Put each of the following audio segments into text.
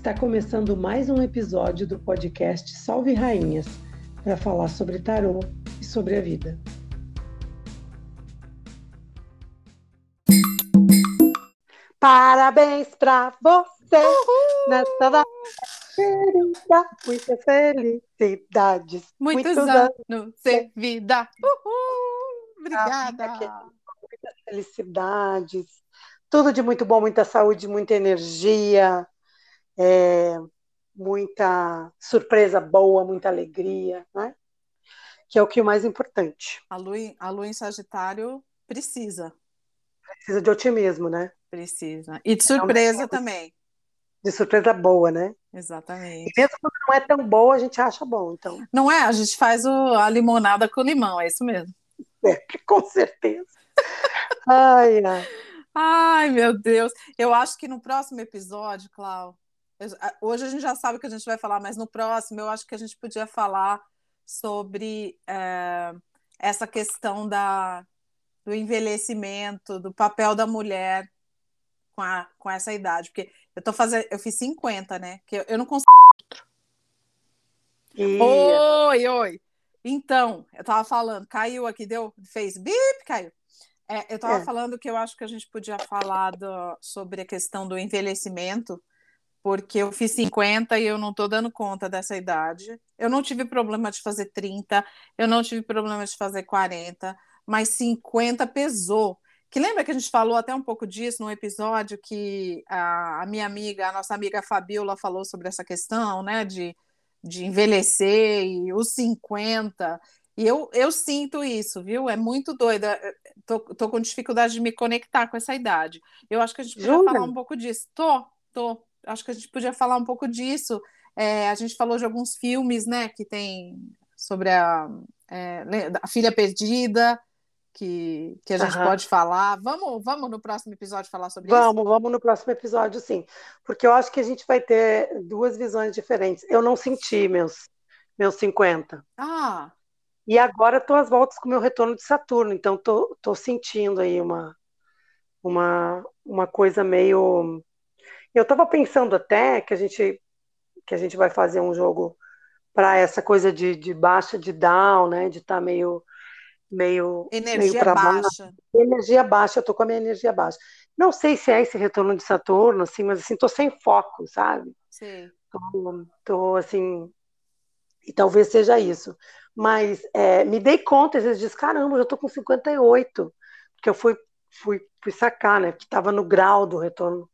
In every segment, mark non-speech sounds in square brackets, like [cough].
Está começando mais um episódio do podcast Salve Rainhas para falar sobre tarô e sobre a vida. Parabéns para você Uhul! nessa data querida, muitas felicidades. Muitos, muitos anos, anos de vida. Uhul! Obrigada. Muitas felicidades. Tudo de muito bom, muita saúde, muita energia, é, muita surpresa boa, muita alegria, né? Que é o que é o mais importante. A lua, a lua em Sagitário precisa. Precisa de otimismo, né? Precisa. E de surpresa também. De surpresa boa, né? Exatamente. E mesmo quando não é tão boa, a gente acha bom, então. Não é? A gente faz o, a limonada com limão, é isso mesmo. É, [laughs] com certeza. ai, ai. Ai, meu Deus. Eu acho que no próximo episódio, Clau, hoje a gente já sabe o que a gente vai falar, mas no próximo eu acho que a gente podia falar sobre é, essa questão da, do envelhecimento, do papel da mulher com, a, com essa idade. Porque eu tô fazendo, eu fiz 50, né? Que eu, eu não consigo. E... Oi, oi. Então, eu tava falando, caiu aqui, deu, fez bip, caiu. É, eu estava é. falando que eu acho que a gente podia falar do, sobre a questão do envelhecimento, porque eu fiz 50 e eu não estou dando conta dessa idade. Eu não tive problema de fazer 30, eu não tive problema de fazer 40, mas 50 pesou. Que lembra que a gente falou até um pouco disso no episódio que a, a minha amiga, a nossa amiga Fabiola falou sobre essa questão, né, de, de envelhecer e os 50. E eu, eu sinto isso, viu? É muito doida. Tô, tô com dificuldade de me conectar com essa idade. Eu acho que a gente podia falar um pouco disso. Tô, tô. Acho que a gente podia falar um pouco disso. É, a gente falou de alguns filmes, né, que tem sobre a, é, a filha perdida, que, que a gente uhum. pode falar. Vamos, vamos no próximo episódio falar sobre vamos, isso? Vamos, vamos no próximo episódio, sim. Porque eu acho que a gente vai ter duas visões diferentes. Eu não senti meus, meus 50. Ah! E agora estou às voltas com o meu retorno de Saturno, então estou tô, tô sentindo aí uma, uma, uma coisa meio. Eu estava pensando até que a gente que a gente vai fazer um jogo para essa coisa de, de baixa de down, né? De estar tá meio meio energia meio baixa. Energia baixa, eu tô com a minha energia baixa. Não sei se é esse retorno de Saturno, assim, mas assim, tô sem foco, sabe? Sim. Tô, tô assim, e talvez seja isso. Mas é, me dei conta, às vezes, caramba, eu já tô com 58, porque eu fui, fui, fui sacar, né? Que estava no grau do retorno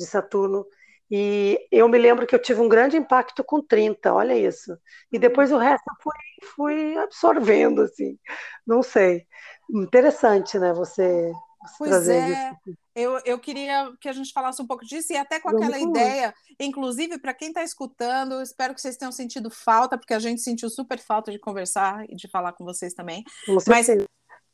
de Saturno. E eu me lembro que eu tive um grande impacto com 30, olha isso. E depois o resto eu fui, fui absorvendo, assim. Não sei. Interessante, né? Você, você pois é. isso. Eu, eu queria que a gente falasse um pouco disso e até com aquela Vamos ideia, inclusive para quem está escutando, espero que vocês tenham sentido falta, porque a gente sentiu super falta de conversar e de falar com vocês também. Mas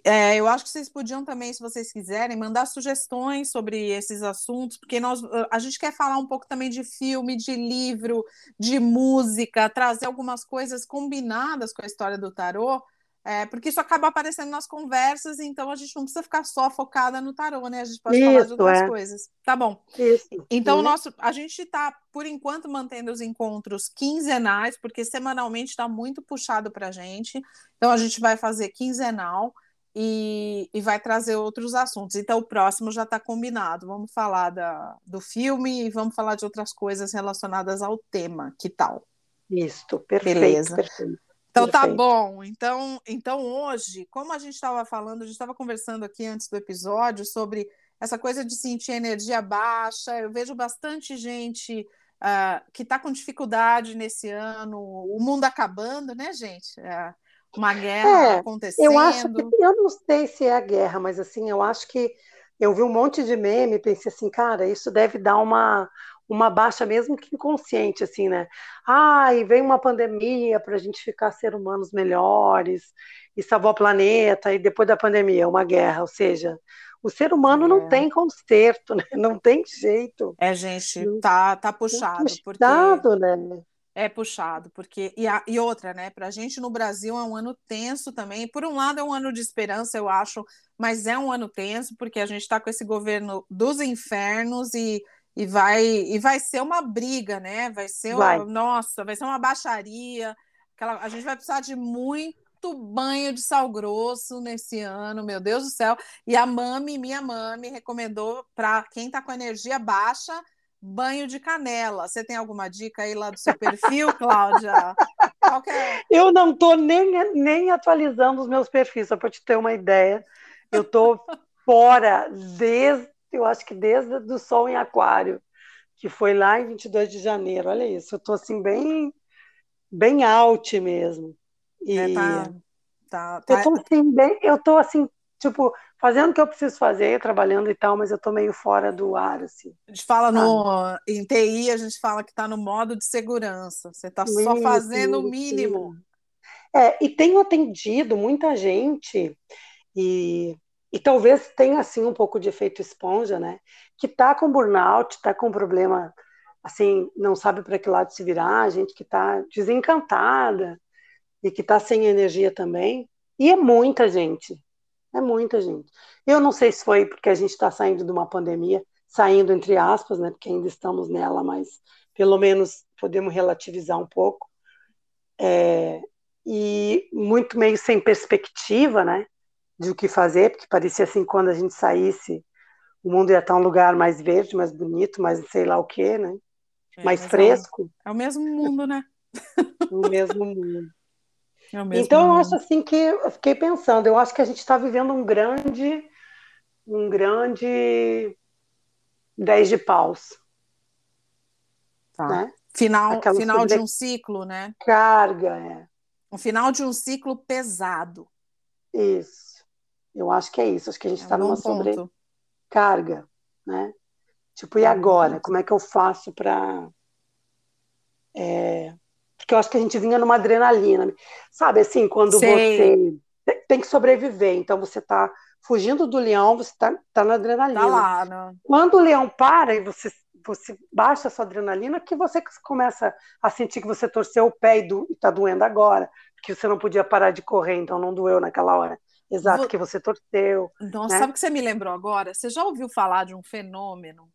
é, eu acho que vocês podiam também, se vocês quiserem, mandar sugestões sobre esses assuntos, porque nós, a gente quer falar um pouco também de filme, de livro, de música, trazer algumas coisas combinadas com a história do tarô, é, porque isso acaba aparecendo nas conversas, então a gente não precisa ficar só focada no tarô, né? A gente pode isso, falar de outras é. coisas. Tá bom. Isso. Então, nosso, a gente está, por enquanto, mantendo os encontros quinzenais, porque semanalmente está muito puxado para a gente. Então, a gente vai fazer quinzenal e, e, vai trazer outros assuntos. Então, o próximo já está combinado. Vamos falar da, do filme e vamos falar de outras coisas relacionadas ao tema. Que tal? Isso, perfeito. Beleza. Perfeito, então tá bom. Então, então hoje, como a gente estava falando, a gente estava conversando aqui antes do episódio sobre essa coisa de sentir energia baixa. Eu vejo bastante gente uh, que está com dificuldade nesse ano, o mundo acabando, né, gente? Uh, uma guerra é, acontecendo. Eu acho que eu não sei se é a guerra, mas assim, eu acho que eu vi um monte de meme e pensei assim, cara, isso deve dar uma, uma baixa mesmo que inconsciente, assim, né? Ai, vem uma pandemia para a gente ficar ser humanos melhores e salvar o planeta, e depois da pandemia, uma guerra, ou seja, o ser humano é. não tem conserto, né? Não tem jeito. É, gente, tá, tá puxado. Puxado, porque... né? É puxado, porque. E, a, e outra, né? Para a gente no Brasil é um ano tenso também. Por um lado, é um ano de esperança, eu acho, mas é um ano tenso, porque a gente está com esse governo dos infernos e, e, vai, e vai ser uma briga, né? Vai ser vai. Uma, nossa, vai ser uma baixaria. Aquela, a gente vai precisar de muito banho de sal grosso nesse ano, meu Deus do céu. E a mami, minha mami, recomendou para quem está com energia baixa banho de canela. Você tem alguma dica aí lá do seu perfil, Cláudia? [laughs] É? Eu não estou nem, nem atualizando os meus perfis, só para te ter uma ideia. Eu estou fora desde, eu acho que desde o Sol em Aquário, que foi lá em 22 de janeiro. Olha isso, eu estou assim bem, bem out mesmo. E é, tá, tá, tá. Eu estou assim, bem, eu tô assim, tipo, fazendo o que eu preciso fazer, trabalhando e tal, mas eu tô meio fora do ar, assim. A gente fala no, em TI, a gente fala que está no modo de segurança, você está só fazendo o mínimo. É, e tenho atendido muita gente, e, e talvez tenha, assim, um pouco de efeito esponja, né, que tá com burnout, tá com problema, assim, não sabe para que lado se virar, gente que tá desencantada, e que tá sem energia também, e é muita gente, é muita gente. Eu não sei se foi porque a gente está saindo de uma pandemia, saindo entre aspas, né? Porque ainda estamos nela, mas pelo menos podemos relativizar um pouco. É, e muito meio sem perspectiva, né? De o que fazer, porque parecia assim quando a gente saísse, o mundo ia estar um lugar mais verde, mais bonito, mais sei lá o quê, né? É, mais fresco. É o, é o mesmo mundo, né? [laughs] o mesmo mundo. É então, eu acho assim que eu fiquei pensando, eu acho que a gente está vivendo um grande, um grande 10 de paus. Tá. Né? Final, final de um ciclo, né? Carga, é. Um final de um ciclo pesado. Isso. Eu acho que é isso. Acho que a gente está é um numa sobrecarga, né? Tipo, e agora? Como é que eu faço para é, porque eu acho que a gente vinha numa adrenalina. Sabe assim, quando Sei. você tem que sobreviver, então você está fugindo do leão, você está tá na adrenalina. Tá lá, né? Quando o leão para e você, você baixa a sua adrenalina, que você começa a sentir que você torceu o pé e está doendo agora, que você não podia parar de correr, então não doeu naquela hora. Exato, Vou... que você torceu. Nossa, né? sabe o que você me lembrou agora? Você já ouviu falar de um fenômeno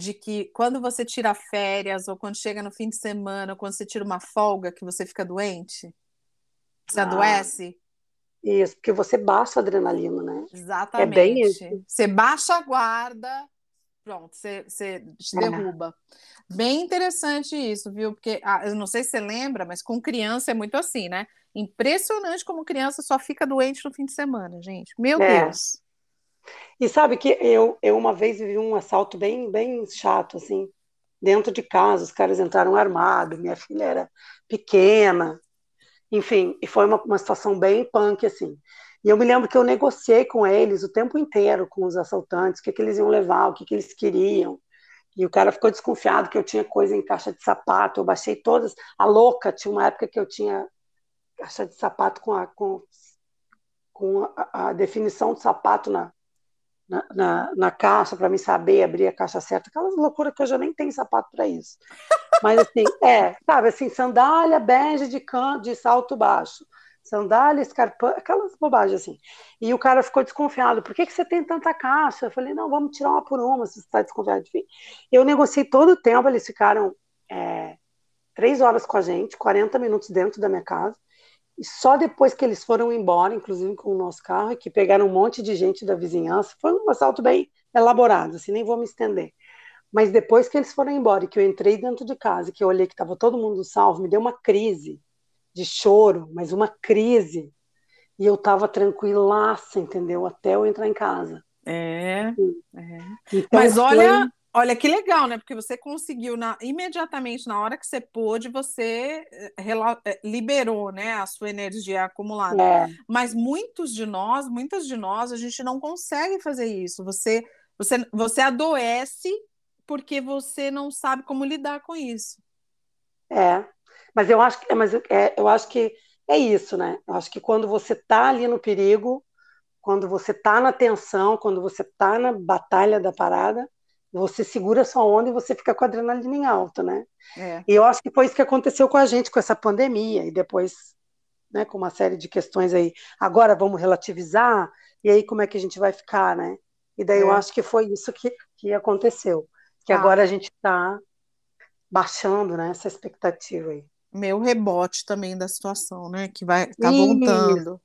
de que quando você tira férias, ou quando chega no fim de semana, ou quando você tira uma folga, que você fica doente? Você ah, adoece? Isso, porque você baixa a adrenalina, né? Exatamente. É bem isso. Você baixa a guarda, pronto, você, você te é. derruba. Bem interessante isso, viu? Porque ah, eu não sei se você lembra, mas com criança é muito assim, né? Impressionante como criança só fica doente no fim de semana, gente. Meu é. Deus. E sabe que eu, eu uma vez vivi um assalto bem, bem chato, assim, dentro de casa, os caras entraram armados, minha filha era pequena, enfim, e foi uma, uma situação bem punk, assim. E eu me lembro que eu negociei com eles o tempo inteiro, com os assaltantes, o que, que eles iam levar, o que, que eles queriam. E o cara ficou desconfiado que eu tinha coisa em caixa de sapato, eu baixei todas. A louca, tinha uma época que eu tinha caixa de sapato com a, com, com a, a definição de sapato na, na, na, na caixa para me saber abrir a caixa certa, aquelas loucuras que eu já nem tenho sapato para isso. Mas assim, [laughs] é, sabe, assim, sandália bege de can, de salto baixo, sandália, escarpão, aquelas bobagens assim. E o cara ficou desconfiado, por que, que você tem tanta caixa? Eu falei, não, vamos tirar uma por uma, se você está desconfiado. Enfim, eu negociei todo o tempo, eles ficaram é, três horas com a gente, 40 minutos dentro da minha casa, e só depois que eles foram embora, inclusive com o nosso carro, e que pegaram um monte de gente da vizinhança, foi um assalto bem elaborado, assim, nem vou me estender. Mas depois que eles foram embora, e que eu entrei dentro de casa, que eu olhei que estava todo mundo salvo, me deu uma crise de choro, mas uma crise. E eu estava tranquilaça, entendeu? Até eu entrar em casa. É. é. Então, mas olha. Olha que legal, né? Porque você conseguiu na, imediatamente na hora que você pôde, você eh, eh, liberou, né, a sua energia acumulada. É. Mas muitos de nós, muitas de nós, a gente não consegue fazer isso. Você, você, você adoece porque você não sabe como lidar com isso. É, mas eu acho que, mas é, eu acho que é isso, né? Eu acho que quando você está ali no perigo, quando você está na tensão, quando você está na batalha da parada, você segura sua onda e você fica com a adrenalina em alta, né? É. E eu acho que foi isso que aconteceu com a gente com essa pandemia e depois, né, com uma série de questões aí. Agora vamos relativizar e aí como é que a gente vai ficar, né? E daí é. eu acho que foi isso que, que aconteceu, que ah. agora a gente está baixando, né, essa expectativa aí. Meu rebote também da situação, né, que vai tá voltando.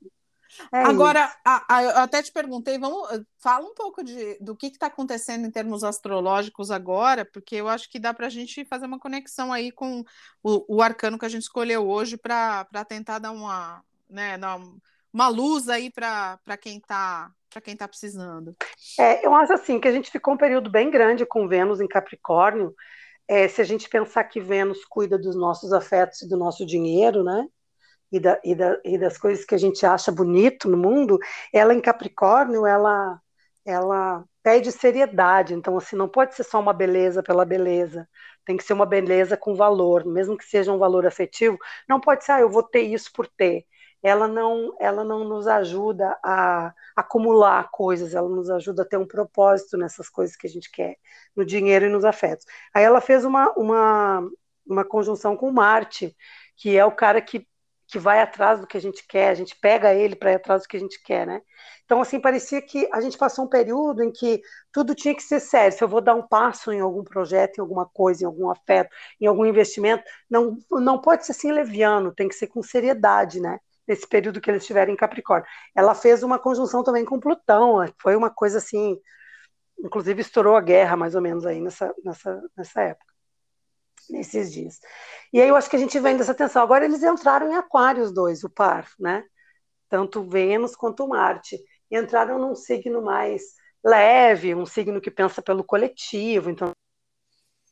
É Agora, a, a, eu até te perguntei, vamos, fala um pouco de, do que está acontecendo em termos astrológicos agora, porque eu acho que dá para a gente fazer uma conexão aí com o, o arcano que a gente escolheu hoje para tentar dar uma, né, dar uma luz aí para quem está para quem está precisando. É, eu acho assim que a gente ficou um período bem grande com Vênus em Capricórnio. É, se a gente pensar que Vênus cuida dos nossos afetos e do nosso dinheiro, né? E, da, e, da, e das coisas que a gente acha bonito no mundo, ela em Capricórnio, ela, ela pede seriedade. Então, assim, não pode ser só uma beleza pela beleza. Tem que ser uma beleza com valor, mesmo que seja um valor afetivo. Não pode ser, ah, eu vou ter isso por ter. Ela não, ela não nos ajuda a acumular coisas, ela nos ajuda a ter um propósito nessas coisas que a gente quer, no dinheiro e nos afetos. Aí ela fez uma, uma, uma conjunção com Marte, que é o cara que que vai atrás do que a gente quer, a gente pega ele para ir atrás do que a gente quer, né? Então, assim, parecia que a gente passou um período em que tudo tinha que ser sério. Se eu vou dar um passo em algum projeto, em alguma coisa, em algum afeto, em algum investimento, não, não pode ser assim leviano, tem que ser com seriedade, né? Nesse período que eles estiverem em Capricórnio. Ela fez uma conjunção também com Plutão, foi uma coisa assim, inclusive estourou a guerra mais ou menos aí nessa, nessa, nessa época nesses dias. E aí eu acho que a gente vem dessa tensão. Agora eles entraram em Aquário, os dois, o par, né? Tanto Vênus quanto Marte. E entraram num signo mais leve, um signo que pensa pelo coletivo, então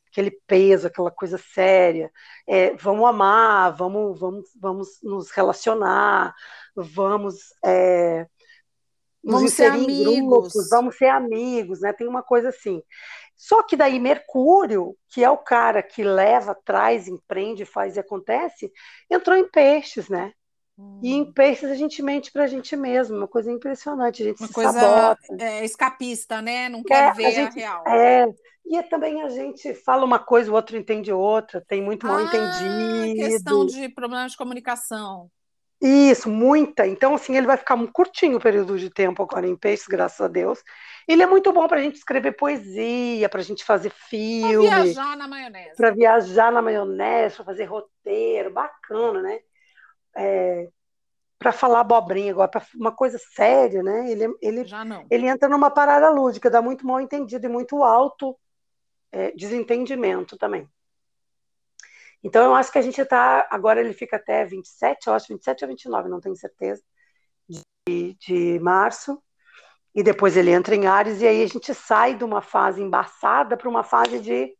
aquele peso, aquela coisa séria. É, vamos amar, vamos, vamos, vamos nos relacionar, vamos é, nos vamos ser amigos. grupos, vamos ser amigos, né? Tem uma coisa assim. Só que daí Mercúrio, que é o cara que leva, traz, empreende, faz e acontece, entrou em peixes, né? Hum. E em hum. peixes a gente mente para a gente mesmo, uma coisa impressionante, a gente uma se coisa sabota. É, escapista, né? Não quer é, ver a, gente, a real. É, e é também a gente fala uma coisa, o outro entende outra, tem muito mal ah, entendido. questão de problemas de comunicação. Isso, muita. Então, assim, ele vai ficar um curtinho período de tempo agora em peixes, graças a Deus. Ele é muito bom para a gente escrever poesia, para a gente fazer filme. Para viajar na maionese. Para viajar na maionese, para fazer roteiro, bacana, né? É, para falar abobrinha agora, para uma coisa séria, né? Ele, ele, Já não. ele entra numa parada lúdica, dá muito mal entendido e muito alto é, desentendimento também. Então, eu acho que a gente está. Agora ele fica até 27, eu acho 27 ou 29, não tenho certeza, de, de março. E depois ele entra em Ares, e aí a gente sai de uma fase embaçada para uma fase de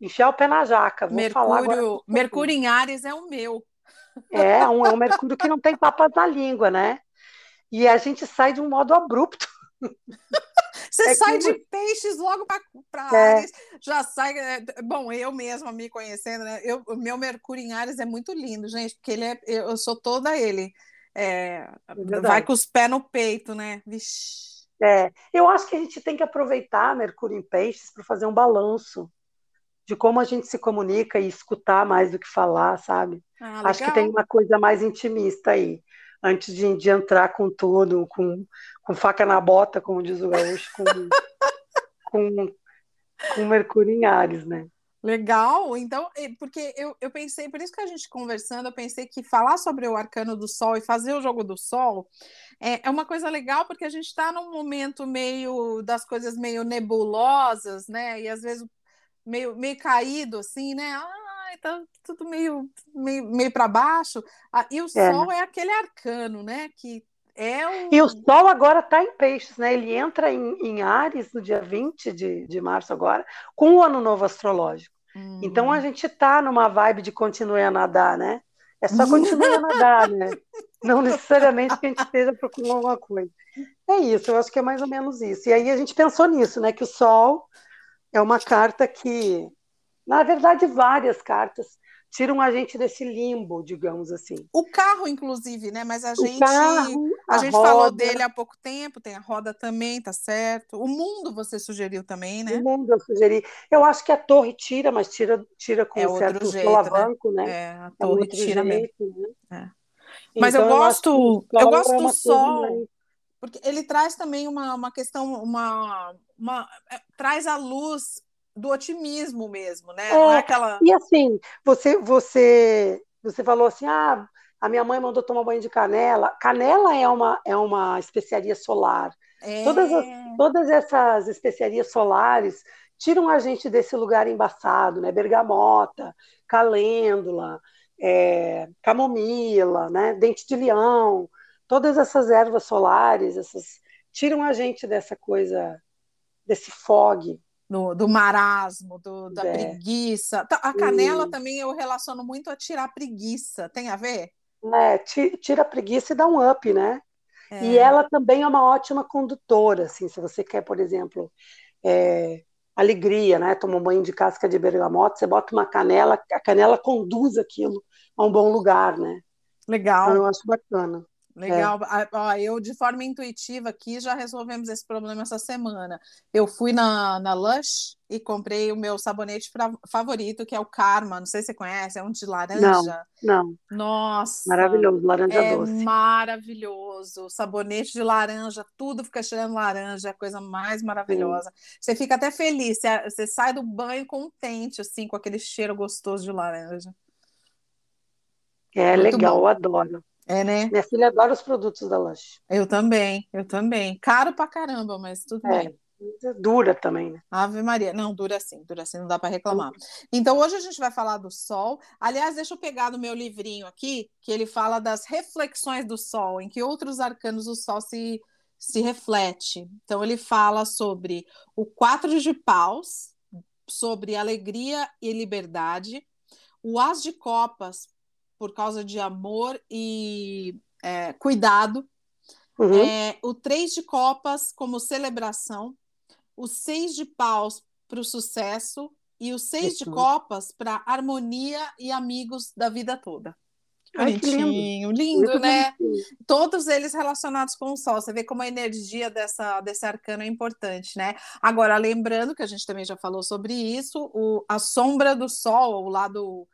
enfiar o pé na jaca. Vou Mercúrio, Mercúrio em Ares é o meu. É, um, é um Mercúrio que não tem papas na língua, né? E a gente sai de um modo abrupto. [laughs] Você é sai que... de peixes logo para é. Ares, já sai. É, bom, eu mesma me conhecendo, né? Eu, o meu Mercúrio em Ares é muito lindo, gente, porque ele é, eu sou toda ele. É, é vai com os pés no peito, né? Vixe. É, eu acho que a gente tem que aproveitar Mercúrio em Peixes para fazer um balanço de como a gente se comunica e escutar mais do que falar, sabe? Ah, acho que tem uma coisa mais intimista aí, antes de, de entrar com tudo, com, com faca na bota, como diz o gaúcho, com, [laughs] com, com Mercúrio em Ares, né? Legal, então, porque eu, eu pensei, por isso que a gente conversando, eu pensei que falar sobre o arcano do sol e fazer o jogo do sol é, é uma coisa legal, porque a gente está num momento meio das coisas meio nebulosas, né? E às vezes meio, meio caído, assim, né? Ai, tá tudo meio, meio, meio para baixo. Ah, e o é. sol é aquele arcano, né? Que é o... E o Sol agora está em peixes, né? Ele entra em, em Ares no dia 20 de, de março agora, com o ano novo astrológico. Hum. Então a gente está numa vibe de continuar a nadar, né? É só continuar a nadar, né? [laughs] Não necessariamente que a gente esteja procurando alguma coisa. É isso, eu acho que é mais ou menos isso. E aí a gente pensou nisso, né? Que o Sol É uma carta que, na verdade, várias cartas tiram a gente desse limbo, digamos assim. O carro, inclusive, né? Mas a O gente, carro, a a gente falou roda. dele há pouco tempo, tem a roda também, tá certo. O mundo você sugeriu também, né? O mundo eu sugeri. Eu acho que a torre tira, mas tira, tira com É um certo jeito, solavanco, né? É, a É torre outro tira mesmo. jeito, né? É. Mas eu Então, acho que o gosto, eu sol gosto é do sol, porque ele traz também uma, uma questão, uma, uma é, traz a luz do otimismo mesmo, né? Não é É, aquela. E assim, você, você, você falou assim, ah, a minha mãe mandou tomar banho de canela. Canela é uma, é uma especiaria solar. É, Todas, as- todas essas especiarias solares tiram a gente desse lugar embaçado, né? Bergamota, calêndula, é, camomila, né? Dente de leão, todas essas ervas solares, essas tiram a gente dessa coisa, desse fog. Do, do marasmo, do, da É. preguiça. Tá, A canela também eu relaciono muito a tirar a preguiça. Tem a ver? Ti- Tira a preguiça e dá um up, né? É. E ela também é uma ótima condutora, assim, se você quer, por exemplo, é, alegria, né? Toma um banho de casca de bergamota, você bota uma canela, a canela conduz aquilo a um bom lugar, né? Então Legal. eu acho bacana. Legal. Ah, ó, eu, de forma intuitiva aqui, já resolvemos esse problema essa semana. Eu fui na, na Lush e comprei o meu sabonete fra- favorito, que é o Karma. Não sei se você conhece, é um de laranja. Não, Nossa, maravilhoso, laranja é doce. maravilhoso. Sabonete de laranja, tudo fica cheirando laranja, é a coisa mais maravilhosa. Você fica até feliz, você, você sai do banho contente, assim, com aquele cheiro gostoso de laranja. É Muito legal, bom. eu adoro. É, né? Minha filha adora os produtos da Lush. Eu também, eu também. Caro pra caramba, mas tudo bem. É, dura também, né? Ave Maria. Não, dura assim, dura assim, não dá para reclamar. Então, hoje a gente vai falar do Sol. Aliás, deixa eu pegar no meu livrinho aqui, que ele fala das reflexões do Sol, em que outros arcanos o Sol se, se reflete. Então, ele fala sobre o quatro de paus, sobre alegria e liberdade, o as de copas, por causa de amor e é, cuidado, Uhum. é, o três de copas como celebração, o seis de paus para o sucesso e o seis de Uhum. copas para harmonia e amigos da vida toda. Ai, lindo. Lindo, né? bonitinho. Todos eles relacionados com o Sol. Você vê como a energia dessa, desse arcano é importante, né? Agora, lembrando que a gente também já falou sobre isso, o, a sombra do Sol, o lado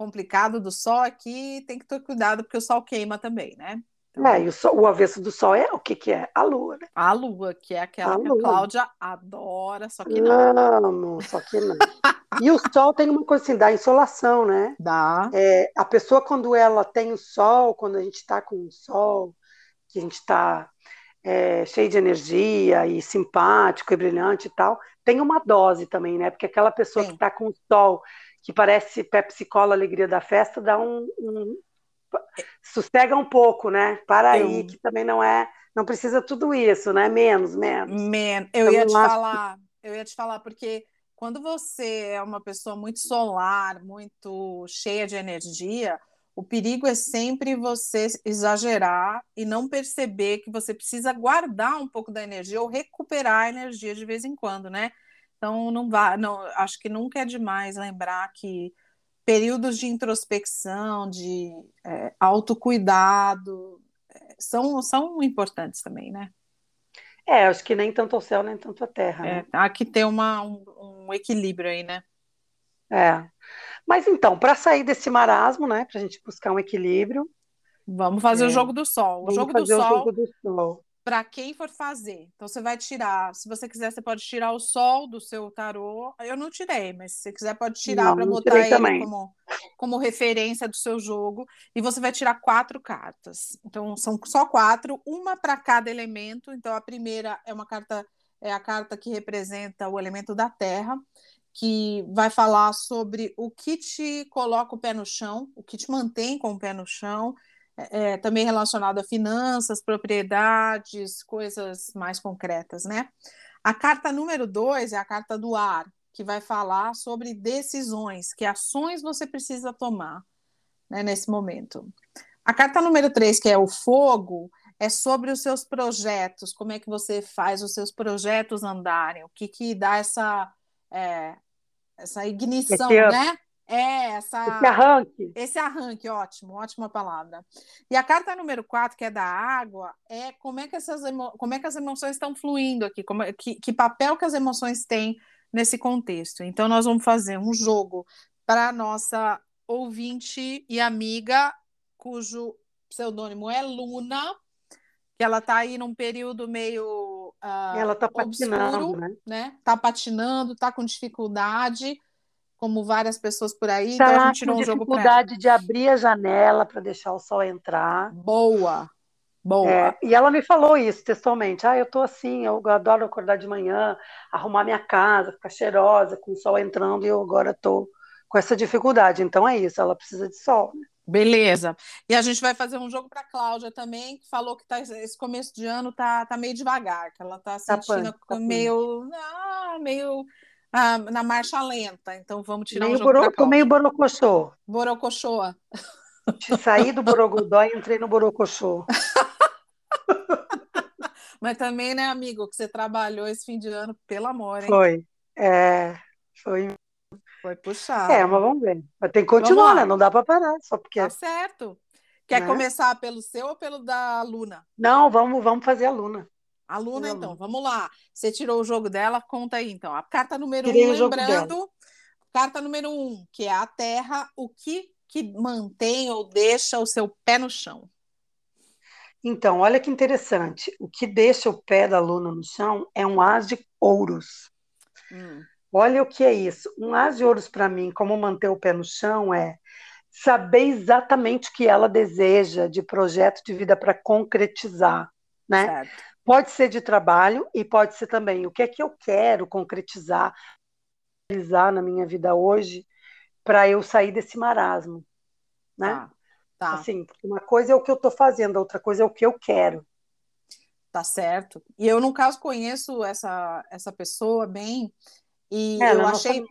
complicado do Sol aqui, tem que ter cuidado, porque o Sol queima também, né? Então, É, e o, sol- o avesso do sol é o que que é? A lua, né? A Lua, que é aquela A que a. Cláudia adora, só que não. Amo, só que não. E o sol tem uma coisa assim, da insolação, né? Dá. É, a pessoa, quando ela tem o sol, quando a gente está com o sol, que a gente está cheio de energia e simpático e brilhante e tal, tem uma dose também, né? Porque aquela pessoa Tem. que está com o sol, que parece Pepsi Cola Alegria da Festa, dá um, um- sossega um pouco, né? Para aí, Eu- que também não é, não precisa tudo isso, né? Menos, menos. Man, eu Eu ia te acho falar, eu ia te falar, porque quando você é uma pessoa muito solar, muito cheia de energia, o perigo é sempre você exagerar e não perceber que você precisa guardar um pouco da energia ou recuperar a energia de vez em quando, né? Então não vai, não, acho que nunca é demais lembrar que períodos de introspecção, de é, autocuidado, é, são, são importantes também, né? É, acho que nem tanto ao céu, nem tanto à terra, né? É, há que ter uma, um, um equilíbrio aí, né? É. Mas então, para sair desse marasmo, né, para a gente buscar um equilíbrio, Vamos fazer É. o jogo do sol. O jogo do fazer o sol, jogo do sol. Para quem for fazer. Então, você vai tirar. Se você quiser, você pode tirar o sol do seu tarô. Eu não tirei, mas se você quiser, pode tirar para botar ele também. como, como referência do seu jogo. E você vai tirar quatro cartas. Então, são só quatro, uma para cada elemento. Então, a primeira é uma carta, é a carta que representa o elemento da terra. Que vai falar sobre o que te coloca o pé no chão, o que te mantém com o pé no chão, é, também relacionado a finanças, propriedades, coisas mais concretas, né? A carta número dois é a carta do ar, que vai falar sobre decisões, que ações você precisa tomar né, nesse momento. A carta número três, que é o fogo, é sobre os seus projetos, como é que você faz os seus projetos andarem, o que, que dá essa, é, essa ignição, né? É, essa, esse arranque. Esse arranque, ótimo, ótima palavra. E a carta número 4, que é da água, é como é que, essas emo... como é que as emoções estão fluindo aqui, como é... que, que papel que as emoções têm nesse contexto. Então, nós vamos fazer um jogo para a nossa ouvinte e amiga, cujo pseudônimo é Luna, que ela está aí num período meio. Uh, ela está patinando, né? né? Tá patinando, está com dificuldade como várias pessoas por aí. Tá então a gente tirou um jogo para dificuldade de abrir a janela para deixar o sol entrar. Boa. Boa. É, e ela me falou isso textualmente. Ah, eu tô assim, eu adoro acordar de manhã, arrumar minha casa, ficar cheirosa, com o sol entrando, e eu agora tô com essa dificuldade. Então é isso, ela precisa de sol. Né? Beleza. E a gente vai fazer um jogo para Cláudia também, que falou que tá, esse começo de ano tá, tá meio devagar, que ela tá, tá sentindo tá meio, ah, meio ah, na marcha lenta. Então vamos tirar meio um jogo boro, meio borocochô. Borocochoa. Saí do borogodó e entrei no borocochô. [laughs] Mas também, né, amigo, que você trabalhou esse fim de ano, pelo amor, hein? Foi. É, foi. Foi puxado. É, mas vamos ver. Mas tem que continuar, né? Não dá para parar, só porque. Tá certo. Quer né? começar pelo seu ou pelo da Luna? Não, vamos, vamos fazer a Luna. A Luna, então, vamos lá. Você tirou o jogo dela, conta aí, então. A carta número Tirei um, lembrando, carta número um, que é a Terra, o que, que mantém ou deixa o seu pé no chão? Então, olha que interessante. O que deixa o pé da Luna no chão é um as de ouros. Hum. Olha o que é isso. Um as de ouros para mim, como manter o pé no chão, é saber exatamente o que ela deseja de projeto de vida para concretizar, né? Certo. Pode ser de trabalho e pode ser também o que é que eu quero concretizar, realizar na minha vida hoje para eu sair desse marasmo, né? Tá, tá. Assim, uma coisa é o que eu estou fazendo, a outra coisa é o que eu quero. Tá certo. E eu, no caso, conheço essa, essa pessoa bem e é, eu achei,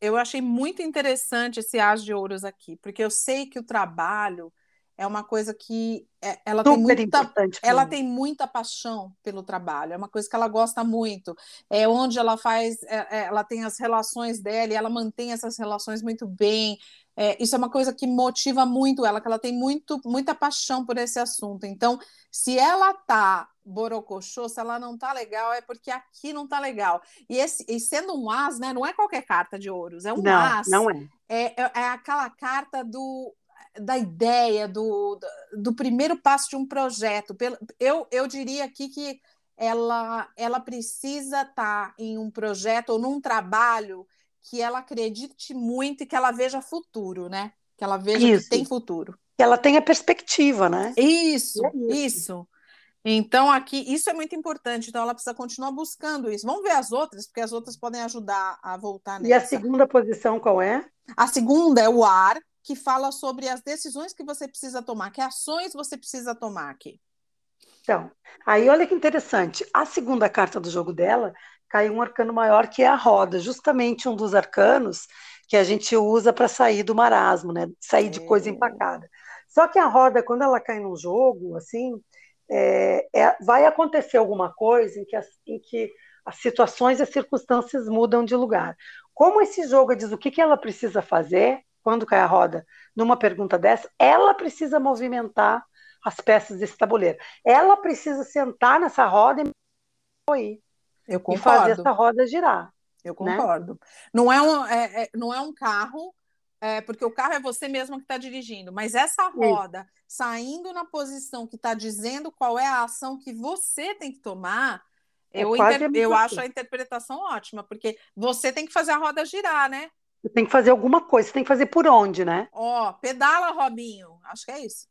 eu achei muito interessante esse as de ouros aqui, porque eu sei que o trabalho é uma coisa que é, ela Super tem muita ela tem muita paixão pelo trabalho é uma coisa que ela gosta muito. É onde ela faz é, é, ela tem as relações dela e ela mantém essas relações muito bem. É, isso é uma coisa que motiva muito ela que ela tem muito muita paixão por esse assunto. Então se ela tá borocochô, se ela não tá legal é porque aqui não tá legal. E, esse, e sendo um as né não é qualquer carta de ouros é um não, as. não é. é é aquela carta do da ideia, do, do primeiro passo de um projeto. Eu, eu diria aqui que ela, ela precisa estar em um projeto ou num trabalho que ela acredite muito e que ela veja futuro, né? Que ela veja isso. que tem futuro. Que ela tenha perspectiva, né? Isso, é isso, isso. Então, aqui, isso é muito importante. Então, ela precisa continuar buscando isso. Vamos ver as outras, porque as outras podem ajudar a voltar nessa. E a segunda posição qual é? A segunda é o ar, que fala sobre as decisões que você precisa tomar, que ações você precisa tomar aqui. Então, aí olha que interessante. A segunda carta do jogo dela caiu um arcano maior que é a roda, justamente um dos arcanos que a gente usa para sair do marasmo, né? Sair de coisa é. empacada. Só que a roda, quando ela cai num jogo, assim, é, é, vai acontecer alguma coisa em que, as, em que as situações e as circunstâncias mudam de lugar. Como esse jogo diz o que, que ela precisa fazer, quando cai a roda, numa pergunta dessa, ela precisa movimentar as peças desse tabuleiro. Ela precisa sentar nessa roda e, Eu concordo. e fazer essa roda girar. Eu né? concordo. Né? Não, é um, é, é, não é um carro, é, porque o carro é você mesmo que está dirigindo, mas essa roda Sim. saindo na posição que está dizendo qual é a ação que você tem que tomar. É eu, inter... eu acho a interpretação ótima, porque você tem que fazer a roda girar, né? Você tem que fazer alguma coisa, você tem que fazer por onde, né? Ó, oh, pedala, Robinho. Acho que é isso.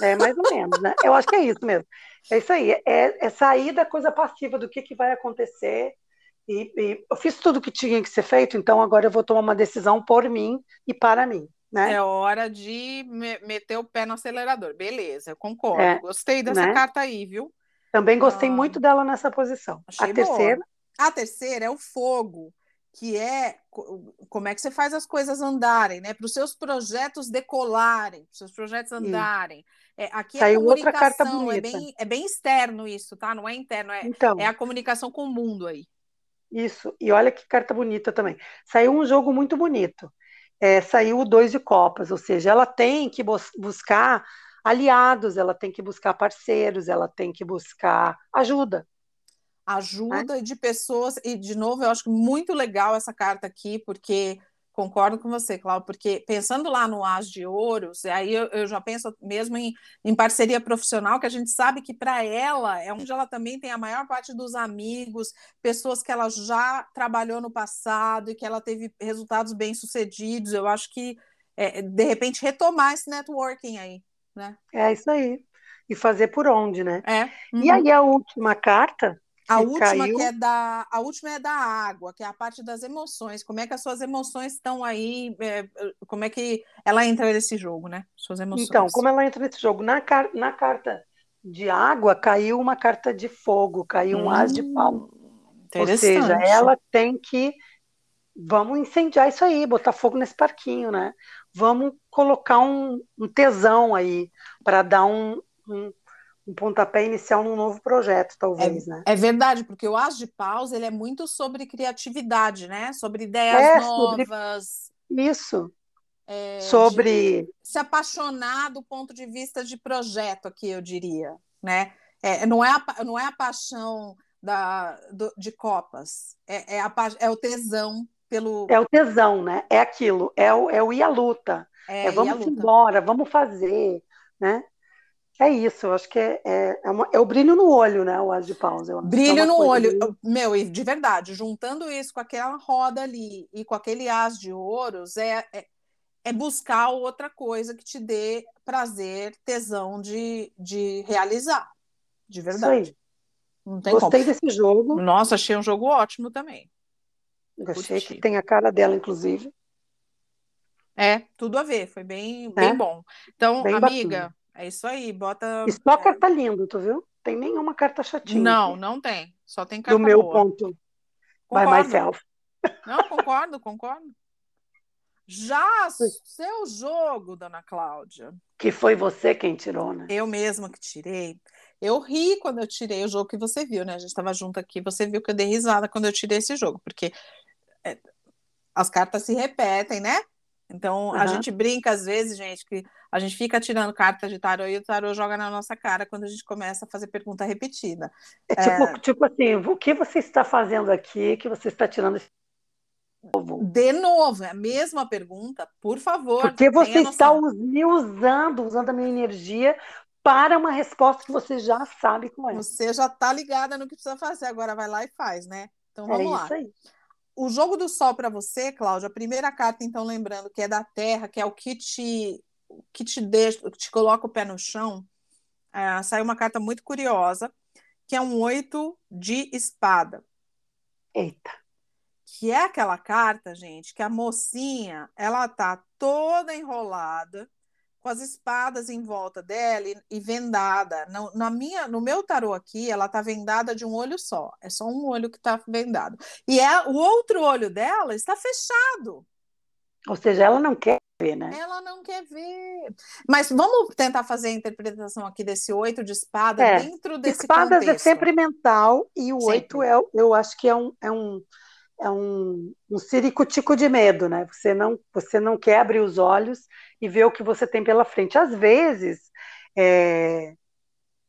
É, mais ou menos, né? Eu acho que é isso mesmo. É isso aí. É, é sair da coisa passiva, do que, que vai acontecer. E, e, eu fiz tudo que tinha que ser feito, então agora eu vou tomar uma decisão por mim e para mim. Né? É hora de me meter o pé no acelerador. Beleza, eu concordo. É, Gostei dessa né? carta aí, viu? Também gostei ah, muito dela nessa posição. A terceira. Boa. A terceira é o fogo que é como é que você faz as coisas andarem, né? Para os seus projetos decolarem, para os seus projetos andarem. É, aqui é Saiu comunicação, é bem, é bem externo isso, tá? Não é interno, é, então, é a comunicação com o mundo aí. Isso. E olha que carta bonita também. Saiu um jogo muito bonito. É, saiu o dois de copas, ou seja, ela tem que buscar aliados, ela tem que buscar parceiros, ela tem que buscar ajuda. Ajuda né? de pessoas, e de novo, eu acho muito legal essa carta aqui, porque Concordo com você, Cláudio, porque pensando lá no As de Ouros, aí eu, eu já penso mesmo em, em, parceria profissional, que a gente sabe que para ela é onde ela também tem a maior parte dos amigos, pessoas que ela já trabalhou no passado e que ela teve resultados bem-sucedidos. Eu acho que, é, de repente, retomar esse networking aí, né? É isso aí. E fazer por onde, né? É. Uhum. E aí a última carta a última caiu. que é da a última é da água, que é a parte das emoções. Como é que as suas emoções estão aí? É, como é que ela entra nesse jogo, né? Suas emoções. Então, como ela entra nesse jogo? Na, car na carta de água caiu uma carta de fogo, caiu um hum, as de pau. Ou seja, ela tem que vamos incendiar isso aí, botar fogo nesse parquinho, né? Vamos colocar um, um tesão aí para dar um, um um pontapé inicial num novo projeto, talvez, é, né? É verdade, porque o As de Paus ele é muito sobre criatividade, né? Sobre ideias é, novas. Sobre... Isso. É, sobre se apaixonar do ponto de vista de projeto aqui, eu diria, né? É, não, é a, não é a paixão da, do, de copas, é, é, a, é o tesão pelo. É o tesão, né? É aquilo, é o, é o ir à luta. É, é vamos embora, vamos fazer, né? É isso, eu acho que é, é, é, uma, é, o brilho no olho, né? O as de paus. É brilho no olho. Meu, e de verdade, juntando isso com aquela roda ali e com aquele as de ouros, é, é, é buscar outra coisa que te dê prazer, tesão de, de realizar. De verdade. Gostei como. desse jogo. Nossa, achei um jogo ótimo também. Achei que tem a cara dela, inclusive. É, tudo a ver, foi bem, bem é? bom. Então, bem amiga. Bacana é isso aí, bota. E só é... carta lindo, tu viu? Tem nenhuma carta chatinha. Não, aqui. não tem. Só tem carta Do meu boa. ponto. Concordo. By myself. Não, concordo, concordo. Já seu jogo, dona Cláudia. Que foi você quem tirou, né? Eu mesma que tirei. Eu ri quando eu tirei o jogo que você viu, né? A gente estava junto aqui, você viu que eu dei risada quando eu tirei esse jogo, porque é, as cartas se repetem, né? Então, uhum. a gente brinca às vezes, gente, que a gente fica tirando cartas de tarô e o tarô joga na nossa cara quando a gente começa a fazer pergunta repetida. É tipo, é... tipo assim, o que você está fazendo aqui que você está tirando? De novo, é a mesma pergunta, por favor. Porque você está me usando, usando a minha energia para uma resposta que você já sabe qual é. Você já está ligada no que precisa fazer, agora vai lá e faz, né? Então vamos é lá. Isso aí o jogo do sol para você, Cláudia, a primeira carta, então, lembrando que é da terra, que é o que te, que te deixa, que te coloca o pé no chão, é, saiu uma carta muito curiosa, que é um oito de espada. Eita. Que é aquela carta, gente, que a mocinha, ela tá toda enrolada, com as espadas em volta dela e, e vendada. No, na minha, no meu tarô aqui, ela tá vendada de um olho só. É só um olho que está vendado. E é, o outro olho dela está fechado. Ou seja, ela não quer ver, né? Ela não quer ver. Mas vamos tentar fazer a interpretação aqui desse oito de espada é, dentro desse espadas é contexto. é sempre mental e o oito é, eu acho que é um, é um é um, um ciricutico de medo, né? Você não, você não quer abrir os olhos e ver o que você tem pela frente. Às vezes, é,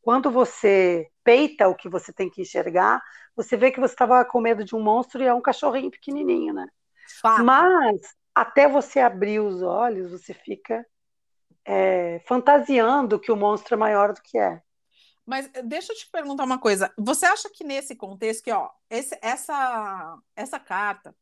quando você peita o que você tem que enxergar, você vê que você estava com medo de um monstro e é um cachorrinho pequenininho, né? Fato. Mas até você abrir os olhos, você fica é, fantasiando que o monstro é maior do que é. Mas eh, deixa eu te perguntar uma coisa. Você acha que nesse contexto, que ó, esse, essa, essa carta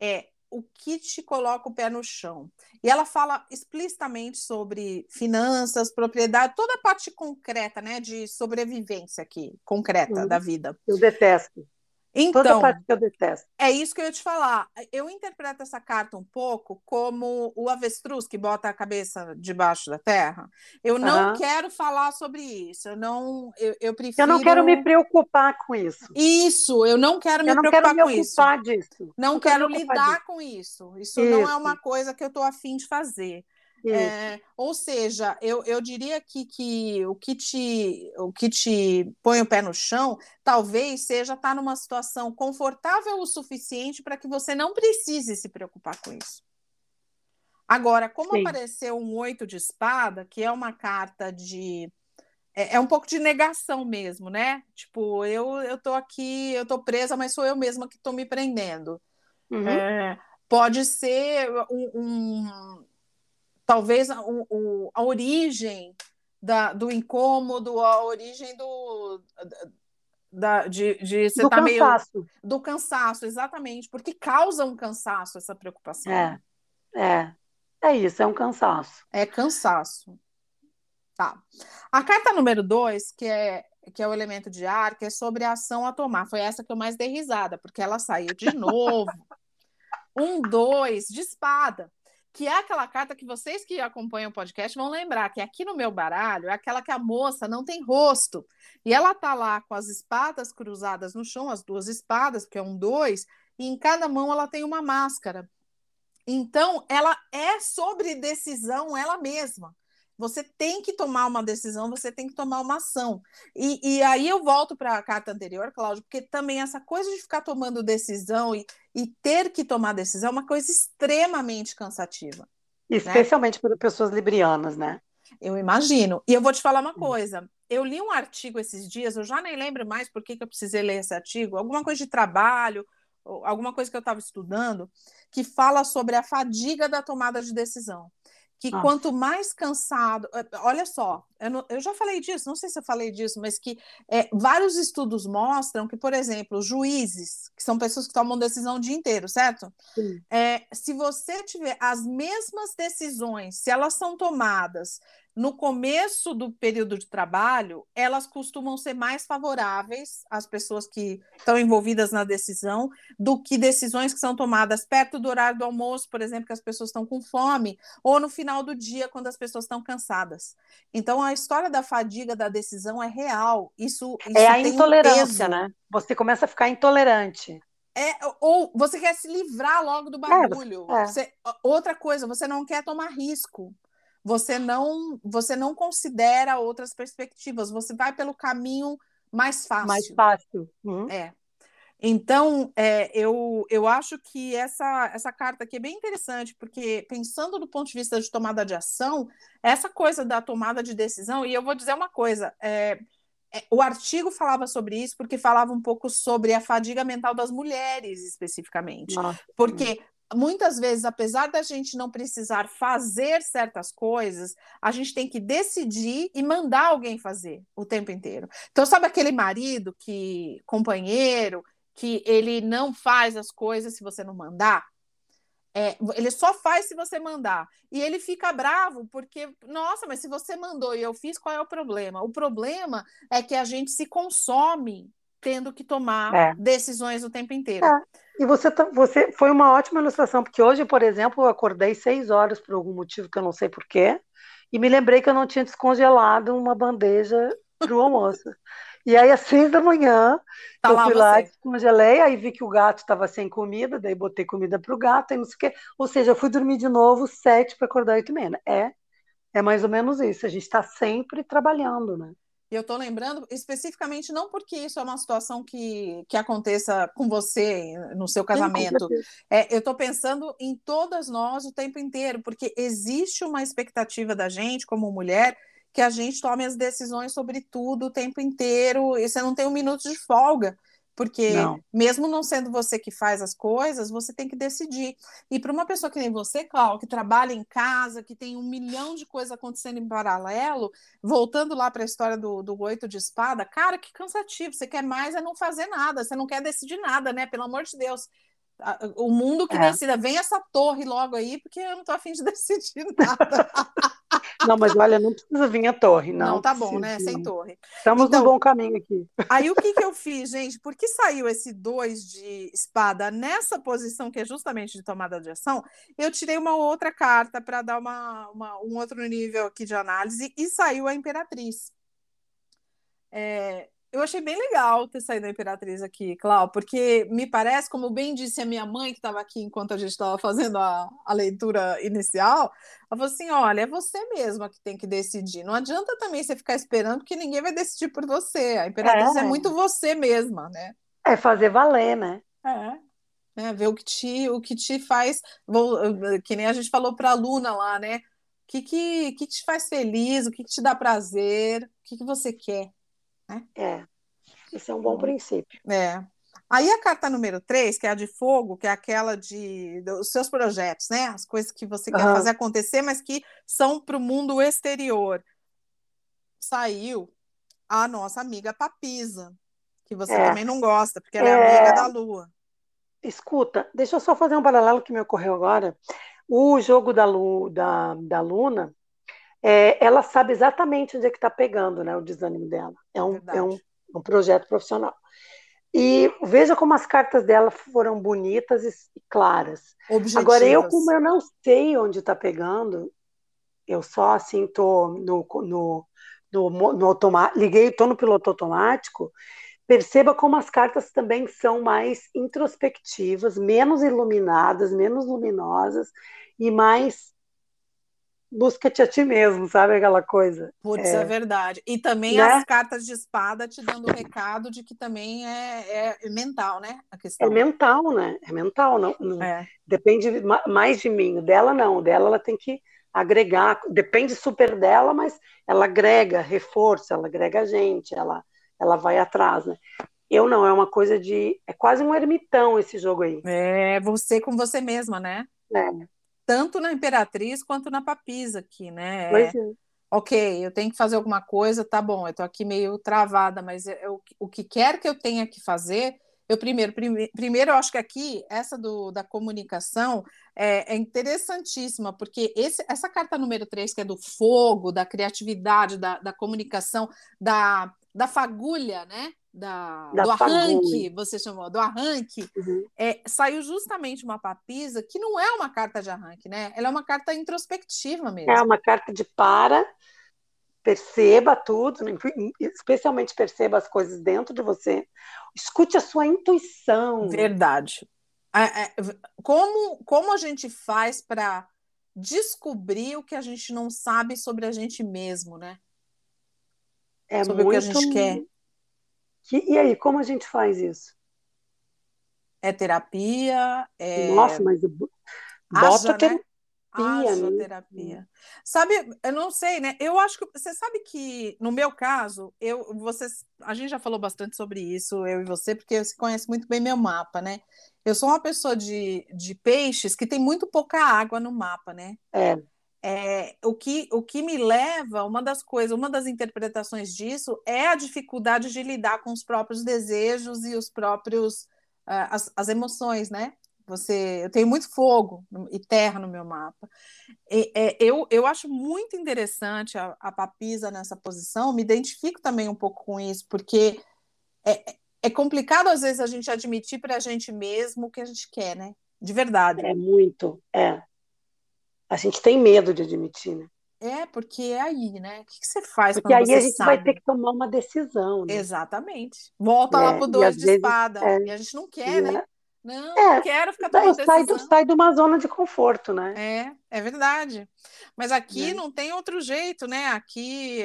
é o que te coloca o pé no chão. E ela fala explicitamente sobre finanças, propriedade, toda a parte concreta, né, de sobrevivência aqui, concreta da vida. Eu detesto. Então, Toda parte que eu detesto. É isso que eu ia te falar. Eu interpreto essa carta um pouco como o avestruz que bota a cabeça debaixo da terra. Eu não uhum. quero falar sobre isso. Eu não, eu, eu prefiro. Eu não quero me preocupar com isso. Isso, eu não quero me eu não preocupar quero me com isso. Disso. Não, não quero, quero lidar disso. com isso. Isso, isso, não é uma coisa que eu estou afim de fazer. É, ou seja, eu, eu diria que, que, o, que te, o que te põe o pé no chão talvez seja estar numa situação confortável o suficiente para que você não precise se preocupar com isso. Agora, como Sim. apareceu um oito de espada, que é uma carta de. É, é, um pouco de negação mesmo, né? Tipo, eu, eu tô aqui, eu tô presa, mas sou eu mesma que estou me prendendo. Uhum. É, pode ser um, um talvez a, um, a origem da, do incômodo, a origem do. Da, de, de você do tá cansaço. meio do cansaço, exatamente, porque causa um cansaço essa preocupação. É, é. É isso, é um cansaço. É cansaço. Tá. A carta número dois, que é, que é o elemento de ar, que é sobre a ação a tomar, foi essa que eu mais dei risada, porque ela saiu de [laughs] novo. um, dois, de espada. Que é aquela carta que vocês que acompanham o podcast vão lembrar, que aqui no meu baralho é aquela que a moça não tem rosto. E ela tá lá com as espadas cruzadas no chão, as duas espadas, porque é um dois, e em cada mão ela tem uma máscara. Então, ela é sobre decisão ela mesma. Você tem que tomar uma decisão, você tem que tomar uma ação. E, e aí eu volto para a carta anterior, Cláudio, porque também essa coisa de ficar tomando decisão e, e ter que tomar decisão é uma coisa extremamente cansativa. Né? Especialmente né? para pessoas librianas, né? Eu imagino. E eu vou te falar uma coisa. Eu li um artigo esses dias, eu já nem lembro mais por que, que eu precisei ler esse artigo, alguma coisa de trabalho, alguma coisa que eu estava estudando, que fala sobre a fadiga da tomada de decisão. Que Nossa. quanto mais cansado. Eh, olha só, eu, não, eu, já falei disso, não sei se eu falei disso, mas que é, vários estudos mostram que, por exemplo, juízes, que são pessoas que tomam decisão o dia inteiro, certo? É, se você tiver as mesmas decisões, se elas são tomadas no começo do período de trabalho, elas costumam ser mais favoráveis às pessoas que estão envolvidas na decisão do que decisões que são tomadas perto do horário do almoço, por exemplo, que as pessoas estão com fome, ou no final do dia, quando as pessoas estão cansadas. Então, a história da fadiga da decisão é real. Isso, isso é a intolerância, um né? Você começa a ficar intolerante. É, ou você quer se livrar logo do é, bagulho. É, é. Você, outra coisa, você não quer tomar risco você não você não considera outras perspectivas, você vai pelo caminho mais fácil. Mais fácil. Uhum. É. Então, é, eu, eu acho que essa, essa carta aqui é bem interessante, porque pensando do ponto de vista de tomada de ação, essa coisa da tomada de decisão, e eu vou dizer uma coisa, é, é, o artigo falava sobre isso porque falava um pouco sobre a fadiga mental das mulheres, especificamente. Nossa. Porque muitas vezes, apesar da gente não precisar fazer certas coisas, a gente tem que decidir e mandar alguém fazer o tempo inteiro. Então, sabe aquele marido que, companheiro, que ele não faz as coisas se você não mandar? É, ele só faz se você mandar. E ele fica bravo porque, nossa, mas se você mandou e eu fiz, qual é o problema? O problema é que a gente se consome tendo que tomar é. decisões o tempo inteiro. É. E você, você foi uma ótima ilustração, porque hoje, por exemplo, eu acordei seis horas por algum motivo que eu não sei porquê, e me lembrei que eu não tinha descongelado uma bandeja para o almoço. [laughs] E aí, às seis da manhã, tá eu fui lá, descongelei, aí vi que o gato estava sem comida, daí botei comida para o gato, e não sei o quê. Ou seja, eu fui dormir de novo sete para acordar oito e meia. É, é mais ou menos isso. A gente está sempre trabalhando, né? E eu estou lembrando especificamente não porque isso é uma situação que, que aconteça com você no seu casamento. É, eu estou pensando em todas nós o tempo inteiro, porque existe uma expectativa da gente, como mulher, que a gente tome as decisões sobre tudo o tempo inteiro, e você não tem um minuto de folga. Porque não. mesmo não sendo você que faz as coisas, você tem que decidir. E para uma pessoa que nem você, Cláudio, que trabalha em casa, que tem um milhão de coisas acontecendo em paralelo, voltando lá para a história do, do oito de espada, cara, que cansativo. Você quer mais é não fazer nada, você não quer decidir nada, né? Pelo amor de Deus. O mundo que é. decida, vem essa torre logo aí, porque eu não estou afim de [laughs] decidir nada. Não, mas olha, não precisa vir a torre, não. Não, tá bom, né? Sem torre. Estamos então, no bom caminho aqui. Aí o que, que eu [laughs] fiz, gente? Por que saiu esse dois de espada nessa posição, que é justamente de tomada de ação? Eu tirei uma outra carta para dar uma, uma, um outro nível aqui de análise e saiu a Imperatriz. É, eu achei bem legal ter saído da Imperatriz aqui, Clau, porque me parece, como bem disse a minha mãe, que estava aqui enquanto a gente estava fazendo a, a, leitura inicial, ela falou assim: olha, é você mesma que tem que decidir. Não adianta também você ficar esperando, porque ninguém vai decidir por você. A Imperatriz é, é muito você mesma, né? É fazer valer, né? É. Né, ver o que te, o que te faz, vou, que nem a gente falou para a Luna lá, né? O que, que, que te faz feliz, o que, que te dá prazer, o que, que você quer. Né? É, isso é um bom princípio. É. Aí a carta número 3, que é a de fogo, que é aquela de dos seus projetos, né? As coisas que você quer fazer acontecer, mas que são para o mundo exterior. Saiu a nossa amiga Papisa, que você é. também não gosta, porque ela é, é amiga da Lua. Escuta, deixa eu só fazer um paralelo que me ocorreu agora. O jogo da, Lu, da, da Luna, é, ela sabe exatamente onde é que está pegando né, o desânimo dela. É um, é um, um, projeto profissional. E veja como as cartas dela foram bonitas e claras. Objetivas. Agora, eu, como eu não sei onde está pegando, eu só assim estou no, no, no, no automático, liguei, estou no piloto automático, perceba como as cartas também são mais introspectivas, menos iluminadas, menos luminosas e mais busca-te a ti mesmo, sabe aquela coisa? Putz, é, é verdade. E também né? as cartas de espada te dando o recado de que também é, é mental, né? A questão. É mental, né? É mental, não, não é. depende mais de mim. Dela não, dela ela tem que agregar, depende super dela, mas ela agrega reforço, ela agrega a gente, ela, ela vai atrás, né? Eu não, é uma coisa de. É quase um ermitão esse jogo aí. É você com você mesma, né? É tanto na Imperatriz quanto na Papisa aqui, né? Pois é. Ok, eu tenho que fazer alguma coisa, tá bom, eu tô aqui meio travada, mas eu, o que quer que eu tenha que fazer, eu primeiro, prime, primeiro eu acho que aqui, essa do, da comunicação é, é interessantíssima, porque esse, essa carta número 3, que é do fogo, da criatividade, da, da comunicação, da, da fagulha, né? Da, da do arranque, você chamou, do arranque, uhum. é, saiu justamente uma papisa que não é uma carta de arranque, né? Ela é uma carta introspectiva mesmo. É uma carta de para, perceba tudo, especialmente perceba as coisas dentro de você, escute a sua intuição. Verdade. Como, como a gente faz para descobrir o que a gente não sabe sobre a gente mesmo, né? É sobre muito... o que a gente quer e aí, como a gente faz isso? É terapia? É... Nossa, mas bota Haja, terapia. Né? Haja terapia. Sabe, eu não sei, né? Eu acho que você sabe que no meu caso, eu, vocês, a gente já falou bastante sobre isso, eu e você, porque você conhece muito bem meu mapa, né? Eu sou uma pessoa de, de peixes que tem muito pouca água no mapa, né? É. É, o, que, o que me leva, uma das coisas, uma das interpretações disso é a dificuldade de lidar com os próprios desejos e os próprios uh, as, as emoções, né? Você, eu tenho muito fogo e terra no meu mapa. E, é, eu, eu acho muito interessante a, a Papisa nessa posição, me identifico também um pouco com isso, porque é, é complicado às vezes a gente admitir para a gente mesmo o que a gente quer, né? De verdade. É muito, é. A gente tem medo de admitir, né? É, porque é aí, né? O que, que você faz Porque aí a gente sabe? vai ter que tomar uma decisão. Né? Exatamente. Volta é, lá pro dois de vezes, espada. É, e a gente não quer, né? É. Não, é, não quero ficar tomando sai, decisão. sai de uma zona de conforto, né? É, é verdade. Mas aqui é. não tem outro jeito, né? Aqui,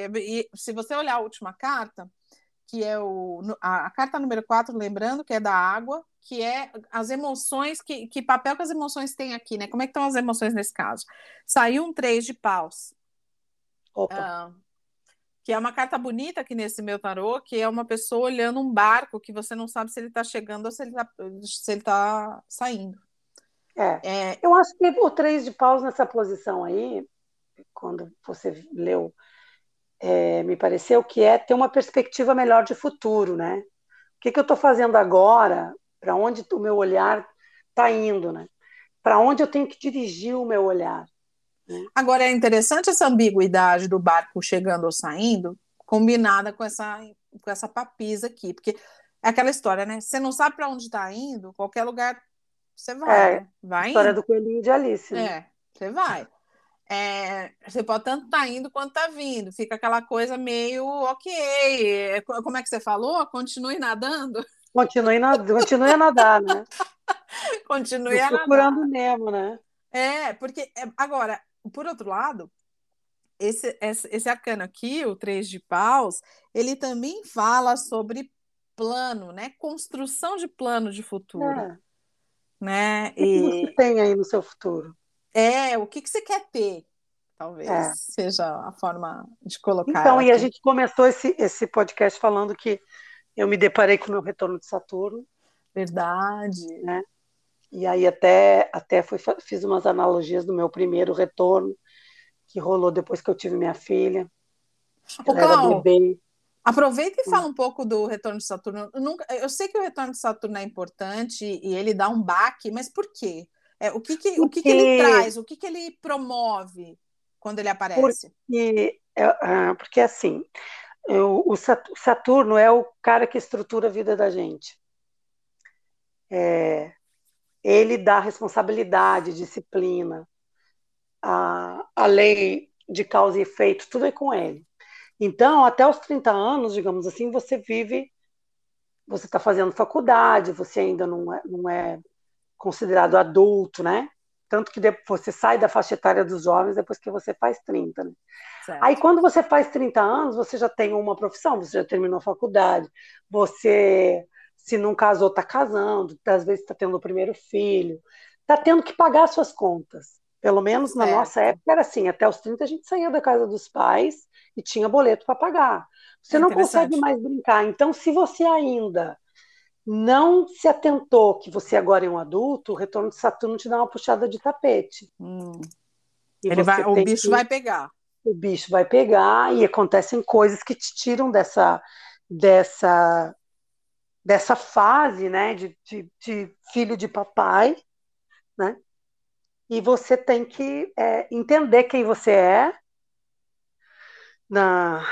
se você olhar a última carta, que é o, a, a carta número 4, lembrando que é da água, que é as emoções, que, que papel que as emoções têm aqui, né? Como é que estão as emoções nesse caso? Saiu um três de paus. Ah, que é uma carta bonita aqui nesse meu tarô, que é uma pessoa olhando um barco que você não sabe se ele está chegando ou se ele está tá saindo. É. é. Eu acho que o três de paus nessa posição aí, quando você leu, é, me pareceu que é ter uma perspectiva melhor de futuro, né? O que, que eu estou fazendo agora para onde o meu olhar está indo, né? Para onde eu tenho que dirigir o meu olhar. Né? Agora é interessante essa ambiguidade do barco chegando ou saindo, combinada com essa com essa papisa aqui, porque é aquela história, né? Você não sabe para onde está indo, qualquer lugar você vai, é, né? vai. História indo. do coelhinho de Alice. Né? É, você vai. é, você pode tanto estar tá indo quanto tá vindo, fica aquela coisa meio ok. É, como é que você falou? Continue nadando? Continue, continue a nadar, né? [laughs] continue a nadar. Procurando Nemo, né? É, porque é, agora, por outro lado, esse, esse, esse arcano aqui, o Três de Paus, ele também fala sobre plano, né? Construção de plano de futuro. É. Né? O que, e... você tem aí no seu futuro? É, o que, que você quer ter? Talvez é. seja a forma de colocar. Então, e a gente começou esse, esse podcast falando que eu me deparei com o meu retorno de Saturno. Verdade. Né? E aí até, até fui, fiz umas analogias do meu primeiro retorno, que rolou depois que eu tive minha filha. Ô, Clau, aproveita e fala um pouco do retorno de Saturno. Eu, nunca, eu sei que o retorno de Saturno é importante e ele dá um baque, mas por quê? É, o que, que, o que, que ele traz? O que, que ele promove quando ele aparece? Porque, é, ah, porque assim, o Saturno é o cara que estrutura a vida da gente. É, ele dá responsabilidade, disciplina, a, a lei de causa e efeito, tudo é com ele. Então, até os 30 anos, digamos assim, você vive, você está fazendo faculdade, você ainda não é, não é considerado adulto, né? Tanto que você sai da faixa etária dos jovens depois que você faz 30, né? Aí, quando você faz 30 anos, você já tem uma profissão, você já terminou a faculdade, você se não casou, está casando, às vezes está tendo o primeiro filho, está tendo que pagar suas contas. Pelo menos na certo. nossa época era assim, até os 30 a gente saía da casa dos pais e tinha boleto para pagar. Você é não consegue mais brincar. Então, se você ainda não se atentou que você agora é um adulto, o retorno de Saturno te dá uma puxada de tapete. Hum. Ele vai, o bicho que, vai pegar. O bicho vai pegar e acontecem coisas que te tiram dessa dessa dessa fase, né, de, de, de filho de papai, né? E você tem que é, entender quem você é na,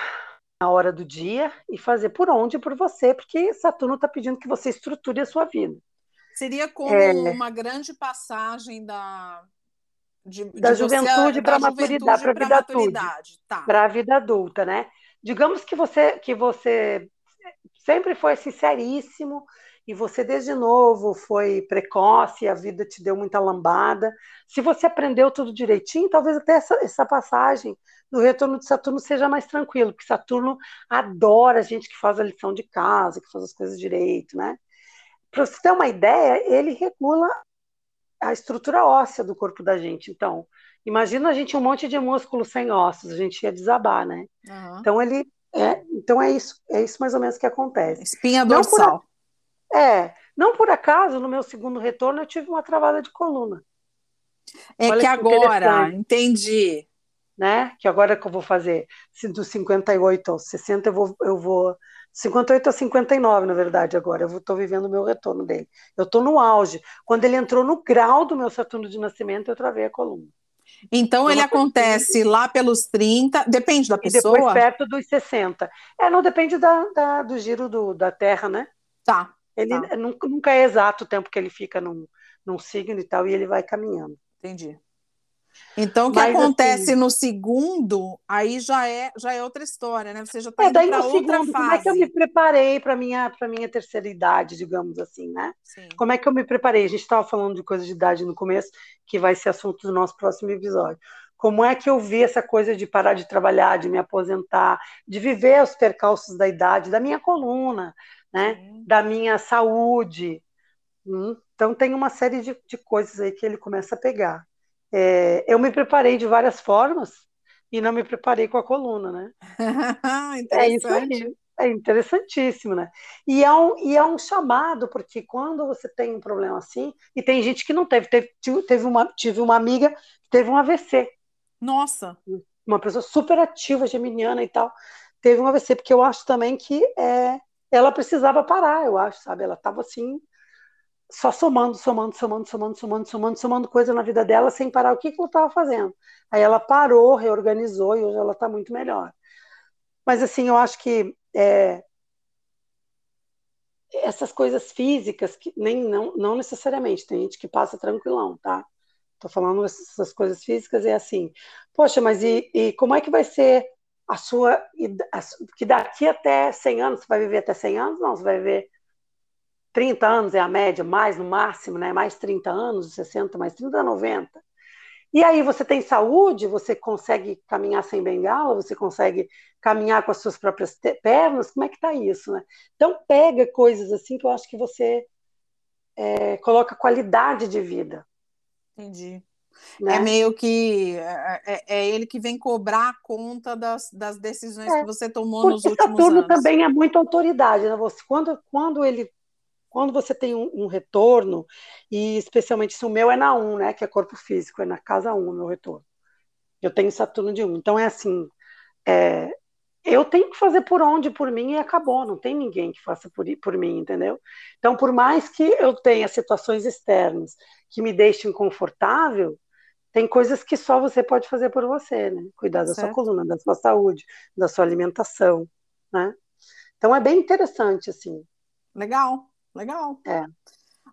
na hora do dia e fazer por onde por você, porque Saturno está pedindo que você estruture a sua vida. Seria como é, uma grande passagem da de, da de juventude para a maturidade, para a vida maturidade. Tá. Para a vida adulta, né? Digamos que você que você sempre foi sinceríssimo e você desde novo foi precoce, a vida te deu muita lambada. Se você aprendeu tudo direitinho, talvez até essa, essa passagem do retorno de Saturno seja mais tranquilo, porque Saturno adora a gente que faz a lição de casa, que faz as coisas direito, né? Para você ter uma ideia, ele regula a estrutura óssea do corpo da gente. Então, imagina a gente um monte de músculo sem ossos, a gente ia desabar, né? Uhum. Então ele é, então é isso, é isso mais ou menos que acontece. Espinha dorsal. Não é, não por acaso, no meu segundo retorno, eu tive uma travada de coluna. É Olha que, que agora, entendi. Né? Que agora que eu vou fazer dos 58 aos 60, eu vou, eu vou 58 a 59, na verdade, agora. Eu estou vivendo o meu retorno dele. Eu estou no auge. Quando ele entrou no grau do meu Saturno de nascimento, eu travei a coluna. Então, ele acontece lá pelos 30, depende da pessoa? E depois perto dos 60. É, não depende da, da do giro do, da Terra, né? Tá. Ele tá. Nunca, nunca, é exato o tempo que ele fica num, num signo e tal, e ele vai caminhando. Entendi. Então, o que Mas, acontece assim, no segundo, aí já é, já é outra história, né? Você já está é, indo para outra segundo, fase. Como é que eu me preparei para minha para minha terceira idade, digamos assim, né? Sim. Como é que eu me preparei? A gente estava falando de coisa de idade no começo, que vai ser assunto do nosso próximo episódio. Como é que eu vi essa coisa de parar de trabalhar, de me aposentar, de viver os percalços da idade, da minha coluna, né? Da minha saúde. Hum? Então tem uma série de, de coisas aí que ele começa a pegar. É, eu me preparei de várias formas e não me preparei com a coluna, né? [laughs] é isso aí. É interessantíssimo, né? E é, um, e é um chamado, porque quando você tem um problema assim, e tem gente que não teve, teve, teve uma, tive uma amiga que teve um AVC. Nossa! Uma pessoa super ativa, geminiana e tal, teve um AVC, porque eu acho também que é, ela precisava parar, eu acho, sabe? Ela estava assim, só somando, somando, somando, somando, somando, somando, somando coisa na vida dela sem parar o que, que ela estava fazendo. Aí ela parou, reorganizou e hoje ela está muito melhor. Mas assim, eu acho que é, essas coisas físicas, que nem não, não necessariamente, tem gente que passa tranquilão, tá? Estou falando essas coisas físicas é assim, poxa, mas e, e como é que vai ser a sua, a, que daqui até 100 anos, você vai viver até 100 anos? Não, você vai viver 30 anos é a média, mais no máximo, né? Mais 30 anos, 60, mais 30, 90. E aí você tem saúde, você consegue caminhar sem bengala, você consegue caminhar com as suas próprias pernas, como é que está isso, né? Então pega coisas assim que eu acho que você é, coloca qualidade de vida. Entendi. Né? É meio que é, é, é, ele que vem cobrar a conta das, das decisões é, que você tomou nos últimos Saturno anos. também é muito autoridade, né? Você, quando, quando ele quando você tem um, um, retorno, e especialmente se o meu é na 1, né, que é corpo físico, é na casa 1 o meu retorno. Eu tenho Saturno de 1. Então é assim, é, eu tenho que fazer por onde, por mim, e acabou. Não tem ninguém que faça por, por mim, entendeu? Então, por mais que eu tenha situações externas que me deixem confortável, tem coisas que só você pode fazer por você, né? Cuidar da certo. sua coluna, da sua saúde, da sua alimentação, né? Então é bem interessante, assim. Legal. Legal. É.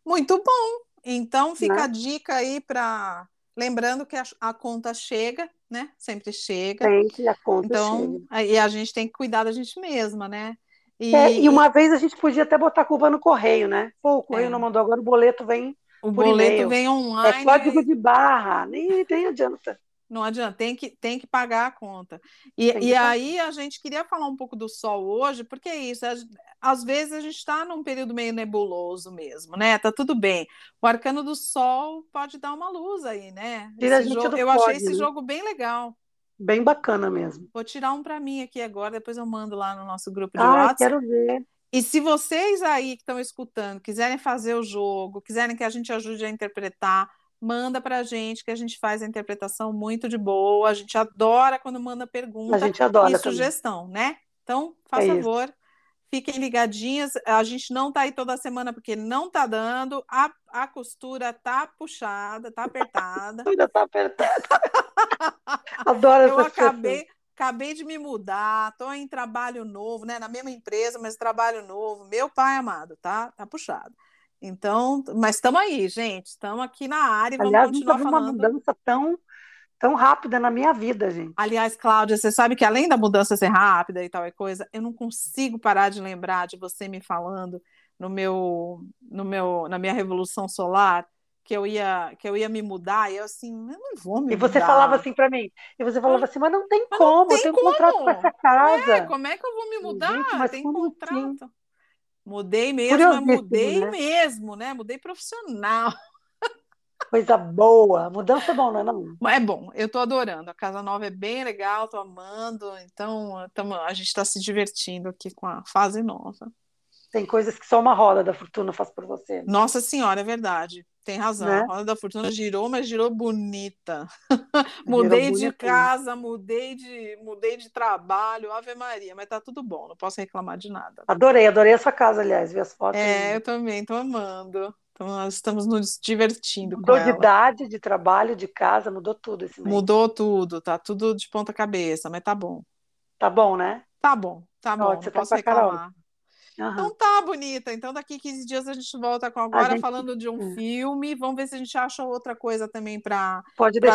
Muito bom. Então fica né? a dica aí para lembrando que a, a, conta chega, né? Sempre chega. Sempre a conta então, chega. E a gente tem que cuidar da gente mesma, né? E, é, e uma vez a gente podia até botar a culpa no correio, né? Pô, o correio é. não mandou, agora o boleto vem. O boleto vem online. É código de barra, nem, nem adianta. Não adianta, tem que, tem que pagar a conta. E, e aí a gente queria falar um pouco do sol hoje, porque é isso, às vezes a gente está num período meio nebuloso mesmo, né? Tá tudo bem. O arcano do sol pode dar uma luz aí, né? Jogo, eu achei esse né? jogo bem legal. Bem bacana mesmo. Vou tirar um para mim aqui agora, depois eu mando lá no nosso grupo de ah, WhatsApp. quero ver. E se vocês aí que estão escutando quiserem fazer o jogo, quiserem que a gente ajude a interpretar, manda para a gente, que a gente faz a interpretação muito de boa. A gente adora quando manda pergunta e sugestão, né? Então, faça é favor, fiquem ligadinhas. A gente não está aí toda semana porque não está dando. A, a costura tá puxada, tá apertada. [laughs] A costura tá apertada. [laughs] Adoro Eu acabei, acabei de me mudar, estou em trabalho novo, né? Na mesma empresa, mas trabalho novo. Meu pai amado, tá? Tá puxado. Então, mas estamos aí, gente. Estamos aqui na área e vamos Aliás, continuar nunca falando. uma mudança tão, tão rápida na minha vida, gente. Aliás, Cláudia, você sabe que além da mudança ser rápida e tal e coisa, eu não consigo parar de lembrar de você me falando no meu, no meu, na minha revolução solar que eu ia que eu ia me mudar e eu assim eu não vou me e você mudar. falava assim para mim e você falava assim mas não tem mas como não tem eu tenho como. um contrato com essa casa é, como é que eu vou me mudar Gente, mas tem contrato assim? Mudei mesmo, mudei né? mesmo, né? Mudei profissional. [laughs] Coisa boa. Mudança é bom, não é não? É bom, eu tô adorando. A casa nova é bem legal, tô amando. Então, tamo, a gente está se divertindo aqui com a fase nova. Tem coisas que só uma roda da fortuna faz por você. Nossa senhora, é verdade. Tem razão. Né? A roda da fortuna girou, mas girou bonita. [laughs] mudei girou de casa, mudei de, mudei de trabalho, Ave Maria, mas tá tudo bom, não posso reclamar de nada. Adorei, adorei a sua casa, aliás, vi as fotos. É, eu também, tô amando. Então, nós estamos nos divertindo mudou com ela. De idade, de trabalho, de casa, mudou tudo esse mês. Mudou tudo, tá tudo de ponta cabeça, mas tá bom. Tá bom, né? Tá bom, tá bom, não posso reclamar. Uhum. Então tá, bonita. Então daqui 15 dias a gente volta com agora gente... falando de um hum. filme. Vamos ver se a gente acha outra coisa também para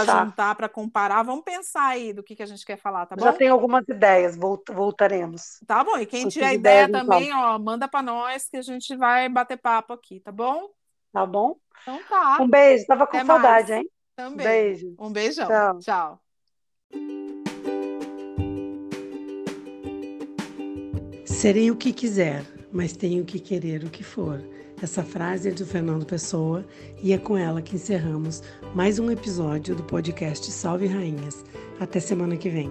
juntar, para comparar. Vamos pensar aí do que, que a gente quer falar, tá bom? Já tem algumas ideias, voltaremos. Tá bom. E quem Com tiver ideia também, então. ó, manda para nós que a gente vai bater papo aqui, tá bom? Tá bom? Então tá. Um beijo. Tava com Até saudade, mais. hein? Também. Beijo. Um beijão. Tchau. Tchau. Serei o que quiser, mas tenho que querer o que for. Essa frase é do Fernando Pessoa e é com ela que encerramos mais um episódio do podcast Salve Rainhas. Até semana que vem.